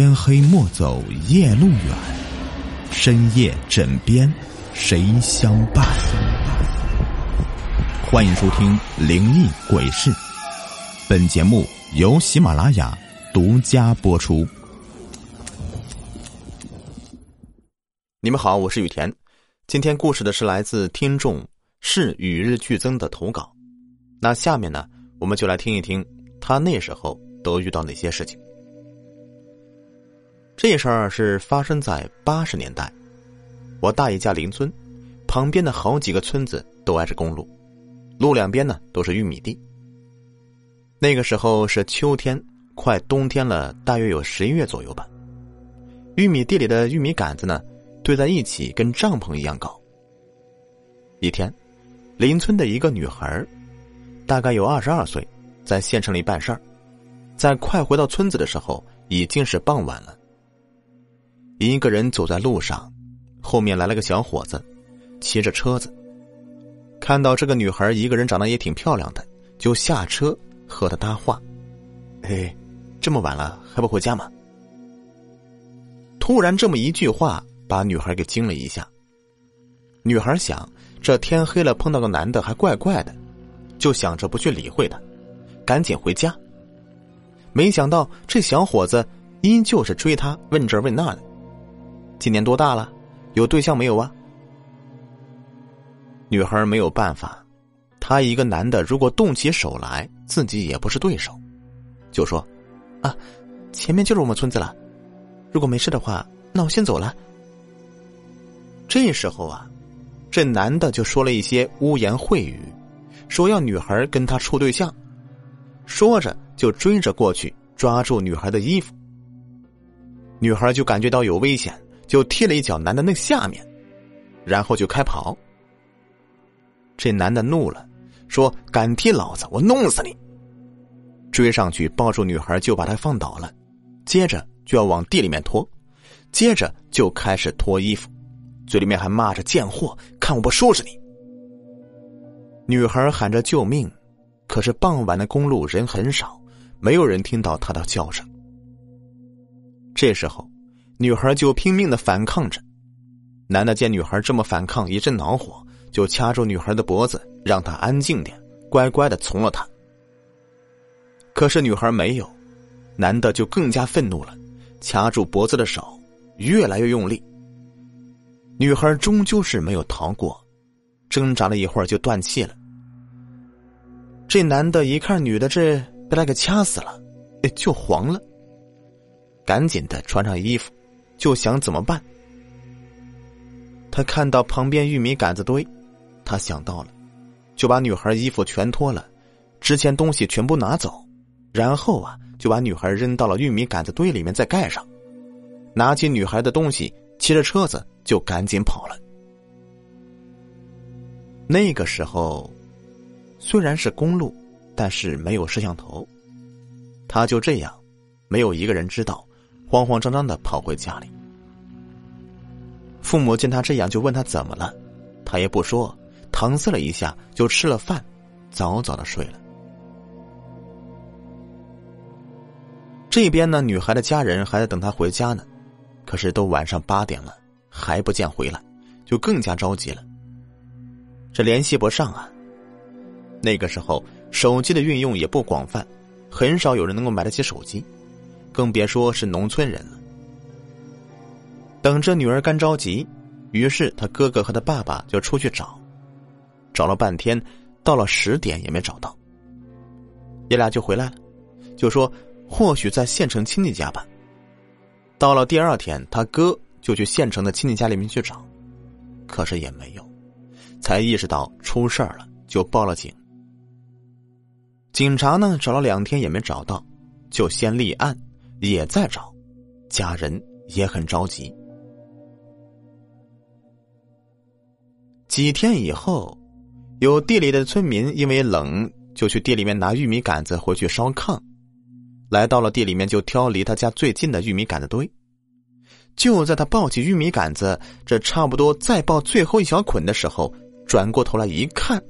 天黑莫走夜路远，深夜枕边谁相伴？欢迎收听《灵异鬼事》，本节目由喜马拉雅独家播出。你们好，我是雨田。今天故事的是来自听众是与日俱增的投稿。那下面呢，我们就来听一听他那时候都遇到哪些事情。这事儿是发生在八十年代，我大爷家邻村旁边的好几个村子都挨着公路，路两边呢都是玉米地。那个时候是秋天，快冬天了，大约有十一月左右吧。玉米地里的玉米杆子呢堆在一起，跟帐篷一样高。一天，邻村的一个女孩，大概有二十二岁，在县城里办事儿，在快回到村子的时候，已经是傍晚了。一个人走在路上，后面来了个小伙子，骑着车子。看到这个女孩一个人长得也挺漂亮的，就下车和她搭话：“哎，这么晚了还不回家吗？”突然这么一句话，把女孩给惊了一下。女孩想，这天黑了碰到个男的还怪怪的，就想着不去理会他，赶紧回家。没想到这小伙子依旧是追她，问这问那的。今年多大了？有对象没有啊？女孩没有办法，她一个男的，如果动起手来，自己也不是对手，就说：“啊，前面就是我们村子了，如果没事的话，那我先走了。”这时候啊，这男的就说了一些污言秽语，说要女孩跟他处对象，说着就追着过去，抓住女孩的衣服。女孩就感觉到有危险。就踢了一脚男的那下面，然后就开跑。这男的怒了，说：“敢踢老子，我弄死你！”追上去抱住女孩，就把她放倒了，接着就要往地里面拖，接着就开始脱衣服，嘴里面还骂着“贱货，看我不收拾你！”女孩喊着救命，可是傍晚的公路人很少，没有人听到她的叫声。这时候。女孩就拼命的反抗着，男的见女孩这么反抗，一阵恼火，就掐住女孩的脖子，让她安静点，乖乖的从了他。可是女孩没有，男的就更加愤怒了，掐住脖子的手越来越用力。女孩终究是没有逃过，挣扎了一会儿就断气了。这男的一看女的这被他给掐死了，就黄了，赶紧的穿上衣服。就想怎么办？他看到旁边玉米杆子堆，他想到了，就把女孩衣服全脱了，值钱东西全部拿走，然后啊，就把女孩扔到了玉米杆子堆里面，再盖上，拿起女孩的东西，骑着车子就赶紧跑了。那个时候，虽然是公路，但是没有摄像头，他就这样，没有一个人知道。慌慌张张的跑回家里，父母见他这样，就问他怎么了，他也不说，搪塞了一下，就吃了饭，早早的睡了。这边呢，女孩的家人还在等他回家呢，可是都晚上八点了，还不见回来，就更加着急了。这联系不上啊。那个时候，手机的运用也不广泛，很少有人能够买得起手机。更别说是农村人了。等着女儿干着急，于是他哥哥和他爸爸就出去找，找了半天，到了十点也没找到。爷俩就回来了，就说或许在县城亲戚家吧。到了第二天，他哥就去县城的亲戚家里面去找，可是也没有，才意识到出事儿了，就报了警。警察呢找了两天也没找到，就先立案。也在找，家人也很着急。几天以后，有地里的村民因为冷，就去地里面拿玉米杆子回去烧炕。来到了地里面，就挑离他家最近的玉米杆子堆。就在他抱起玉米杆子，这差不多再抱最后一小捆的时候，转过头来一看，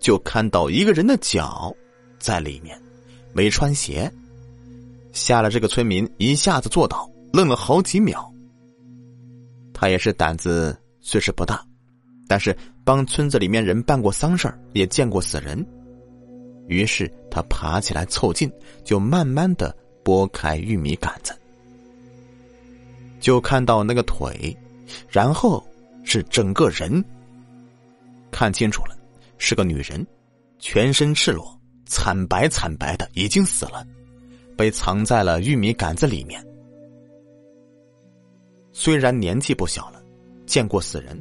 就看到一个人的脚在里面，没穿鞋。吓了这个村民一下子坐倒，愣了好几秒。他也是胆子虽是不大，但是帮村子里面人办过丧事也见过死人。于是他爬起来凑近，就慢慢的拨开玉米杆子，就看到那个腿，然后是整个人。看清楚了，是个女人，全身赤裸，惨白惨白的，已经死了，被藏在了玉米杆子里面。虽然年纪不小了，见过死人，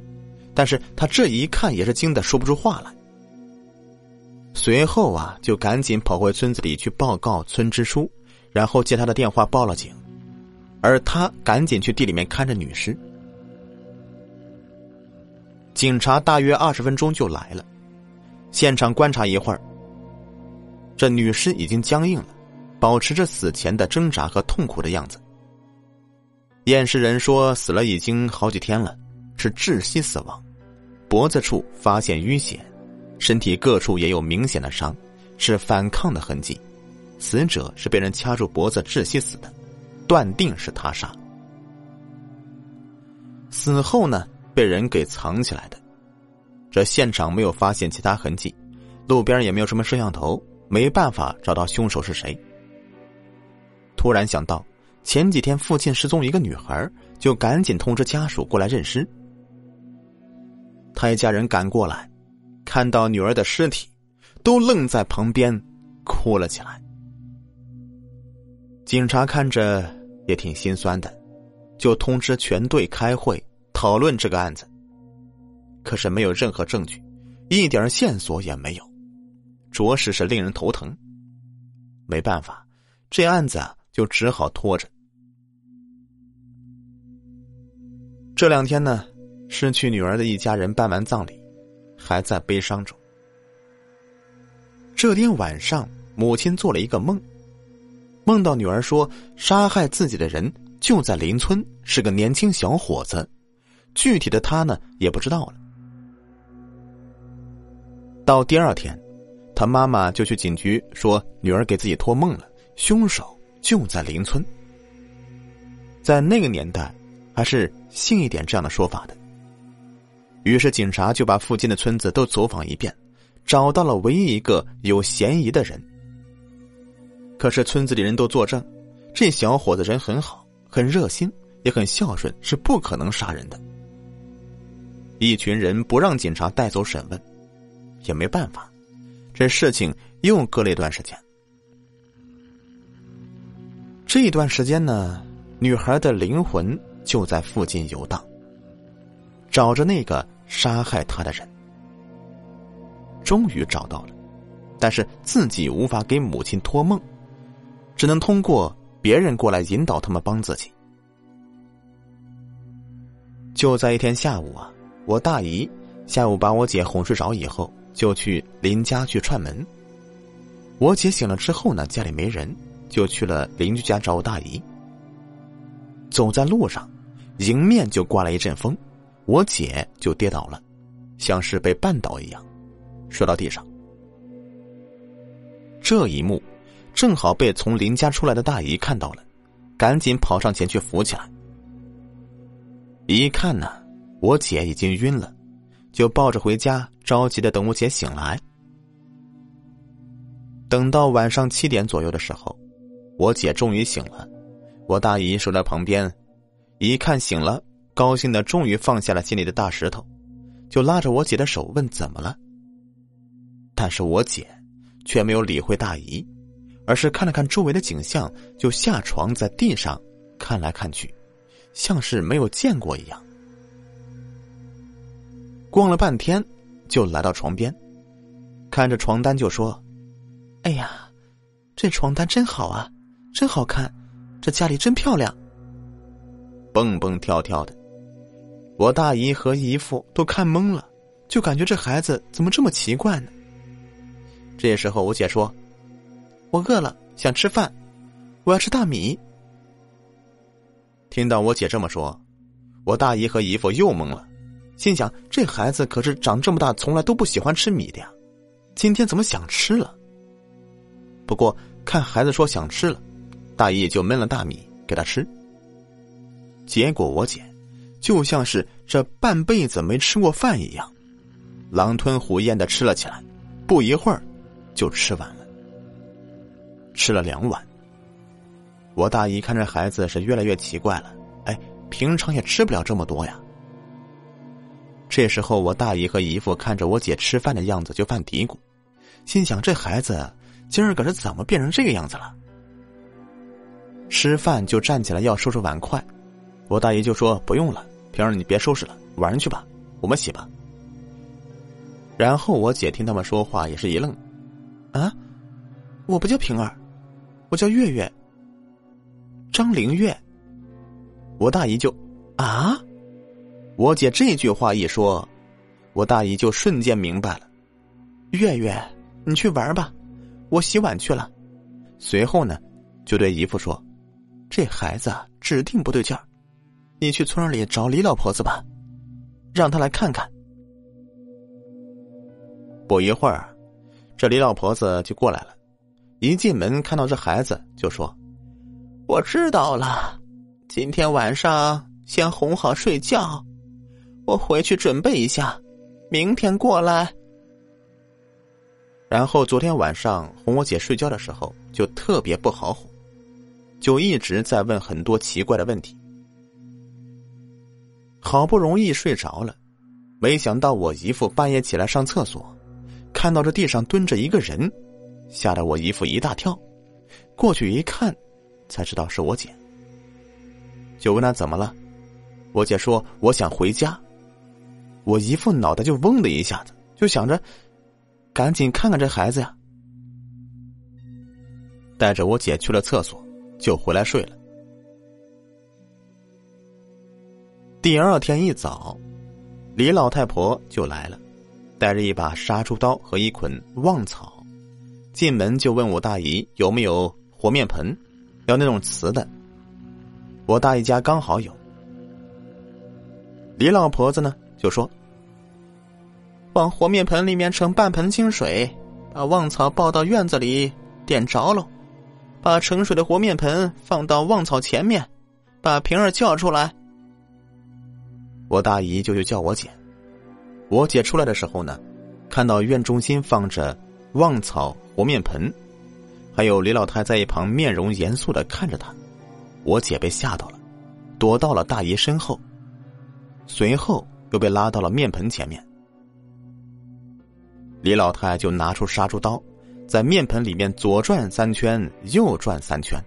但是他这一看也是惊得说不出话来。随后啊，就赶紧跑回村子里去报告村支书，然后接他的电话报了警，而他赶紧去地里面看着女尸。警察大约二十分钟就来了，现场观察一会儿，这女尸已经僵硬了，保持着死前的挣扎和痛苦的样子。验尸人说，死了已经好几天了，是窒息死亡，脖子处发现淤血。身体各处也有明显的伤，是反抗的痕迹。死者是被人掐住脖子窒息死的，断定是他杀。死后呢，被人给藏起来的。这现场没有发现其他痕迹，路边也没有什么摄像头，没办法找到凶手是谁。突然想到前几天附近失踪一个女孩，就赶紧通知家属过来认尸。他一家人赶过来。看到女儿的尸体，都愣在旁边，哭了起来。警察看着也挺心酸的，就通知全队开会讨论这个案子。可是没有任何证据，一点线索也没有，着实是令人头疼。没办法，这案子啊就只好拖着。这两天呢，失去女儿的一家人办完葬礼。还在悲伤中。这天晚上，母亲做了一个梦，梦到女儿说杀害自己的人就在邻村，是个年轻小伙子，具体的他呢也不知道了。到第二天，他妈妈就去警局说女儿给自己托梦了，凶手就在邻村。在那个年代，还是信一点这样的说法的。于是，警察就把附近的村子都走访一遍，找到了唯一一个有嫌疑的人。可是村子里人都作证，这小伙子人很好，很热心，也很孝顺，是不可能杀人的。一群人不让警察带走审问，也没办法，这事情又隔了一段时间。这一段时间呢，女孩的灵魂就在附近游荡，找着那个。杀害她的人，终于找到了，但是自己无法给母亲托梦，只能通过别人过来引导他们帮自己。就在一天下午啊，我大姨下午把我姐哄睡着以后，就去邻家去串门。我姐醒了之后呢，家里没人，就去了邻居家找我大姨。走在路上，迎面就刮来一阵风。我姐就跌倒了，像是被绊倒一样，摔到地上。这一幕正好被从邻家出来的大姨看到了，赶紧跑上前去扶起来。一看呢，我姐已经晕了，就抱着回家，着急的等我姐醒来。等到晚上七点左右的时候，我姐终于醒了，我大姨守在旁边，一看醒了。高兴的终于放下了心里的大石头，就拉着我姐的手问怎么了。但是我姐却没有理会大姨，而是看了看周围的景象，就下床在地上看来看去，像是没有见过一样。逛了半天，就来到床边，看着床单就说：“哎呀，这床单真好啊，真好看，这家里真漂亮。”蹦蹦跳跳的。我大姨和姨父都看懵了，就感觉这孩子怎么这么奇怪呢？这时候，我姐说：“我饿了，想吃饭，我要吃大米。”听到我姐这么说，我大姨和姨父又懵了，心想：这孩子可是长这么大从来都不喜欢吃米的呀，今天怎么想吃了？不过看孩子说想吃了，大姨就焖了大米给他吃。结果我姐就像是这半辈子没吃过饭一样，狼吞虎咽的吃了起来，不一会儿就吃完了，吃了两碗。我大姨看这孩子是越来越奇怪了，哎，平常也吃不了这么多呀。这时候，我大姨和姨父看着我姐吃饭的样子，就犯嘀咕，心想：这孩子今儿个是怎么变成这个样子了？吃饭就站起来要收拾碗筷，我大姨就说：“不用了，平儿你别收拾了，晚上去吧，我们洗吧。”然后我姐听他们说话也是一愣：“啊，我不叫平儿，我叫月月，张灵月。”我大姨就：“啊。”我姐这句话一说，我大姨就瞬间明白了。月月，你去玩吧，我洗碗去了。随后呢，就对姨父说：“这孩子指定不对劲儿，你去村里找李老婆子吧，让她来看看。”不一会儿，这李老婆子就过来了，一进门看到这孩子，就说：“我知道了，今天晚上先哄好睡觉。”我回去准备一下，明天过来。然后昨天晚上哄我姐睡觉的时候，就特别不好哄，就一直在问很多奇怪的问题。好不容易睡着了，没想到我姨父半夜起来上厕所，看到这地上蹲着一个人，吓得我姨父一大跳，过去一看，才知道是我姐。就问他怎么了，我姐说我想回家。我姨父脑袋就嗡的一下子，就想着赶紧看看这孩子呀，带着我姐去了厕所，就回来睡了。第二天一早，李老太婆就来了，带着一把杀猪刀和一捆旺草，进门就问我大姨有没有和面盆，要那种瓷的。我大姨家刚好有。李老婆子呢？就说：“往和面盆里面盛半盆清水，把旺草抱到院子里点着喽，把盛水的和面盆放到旺草前面，把平儿叫出来。”我大姨就去叫我姐。我姐出来的时候呢，看到院中心放着旺草和面盆，还有李老太在一旁面容严肃的看着她。我姐被吓到了，躲到了大姨身后，随后。又被拉到了面盆前面，李老太就拿出杀猪刀，在面盆里面左转三圈，右转三圈，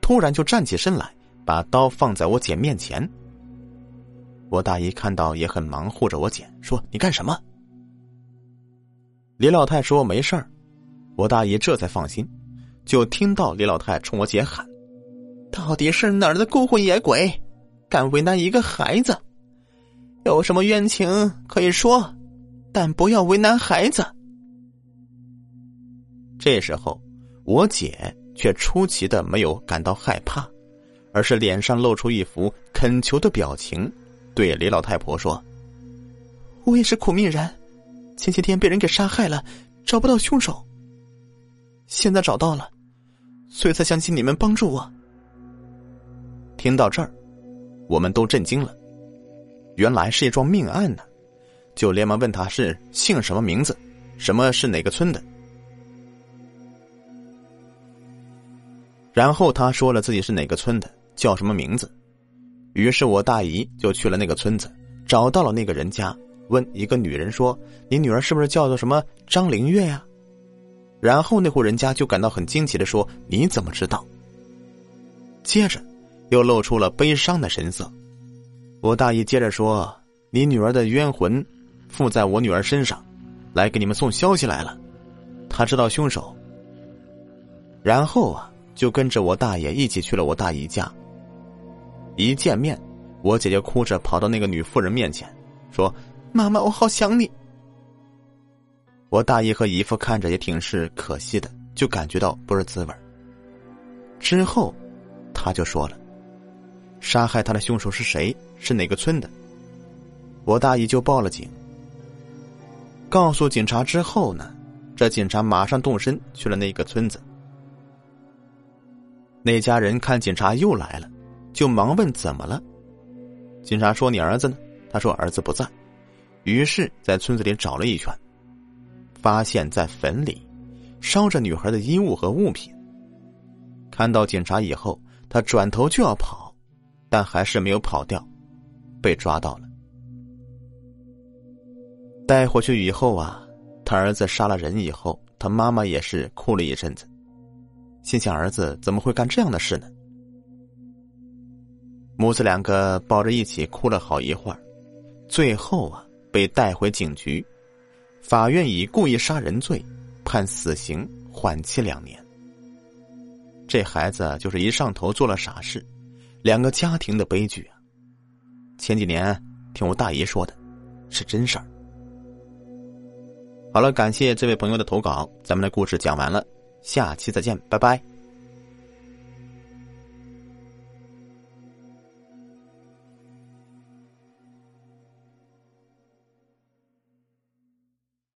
突然就站起身来，把刀放在我姐面前。我大姨看到也很忙，护着我姐说：“你干什么？”李老太说：“没事儿。”我大姨这才放心，就听到李老太冲我姐喊：“到底是哪儿的孤魂野鬼，敢为难一个孩子？”有什么冤情可以说，但不要为难孩子。这时候，我姐却出奇的没有感到害怕，而是脸上露出一副恳求的表情，对李老太婆说：“我也是苦命人，前些天被人给杀害了，找不到凶手。现在找到了，所以才相信你们帮助我。”听到这儿，我们都震惊了。原来是一桩命案呢，就连忙问他是姓什么名字，什么是哪个村的。然后他说了自己是哪个村的，叫什么名字。于是我大姨就去了那个村子，找到了那个人家，问一个女人说：“你女儿是不是叫做什么张灵月呀？”然后那户人家就感到很惊奇的说：“你怎么知道？”接着又露出了悲伤的神色。我大姨接着说：“你女儿的冤魂附在我女儿身上，来给你们送消息来了。他知道凶手。然后啊，就跟着我大爷一起去了我大姨家。一见面，我姐姐哭着跑到那个女妇人面前，说：‘妈妈，我好想你。’我大姨和姨夫看着也挺是可惜的，就感觉到不是滋味之后，他就说了。”杀害他的凶手是谁？是哪个村的？我大姨就报了警。告诉警察之后呢，这警察马上动身去了那个村子。那家人看警察又来了，就忙问怎么了。警察说：“你儿子呢？”他说：“儿子不在。”于是，在村子里找了一圈，发现在坟里烧着女孩的衣物和物品。看到警察以后，他转头就要跑，但还是没有跑掉，被抓到了。带回去以后啊，他儿子杀了人以后，他妈妈也是哭了一阵子，心想儿子怎么会干这样的事呢？母子两个抱着一起哭了好一会儿，最后啊。被带回警局，法院以故意杀人罪判死刑，缓期两年。这孩子就是一上头做了傻事，两个家庭的悲剧啊！前几年听我大姨说的，是真事儿。好了，感谢这位朋友的投稿，咱们的故事讲完了，下期再见，拜拜。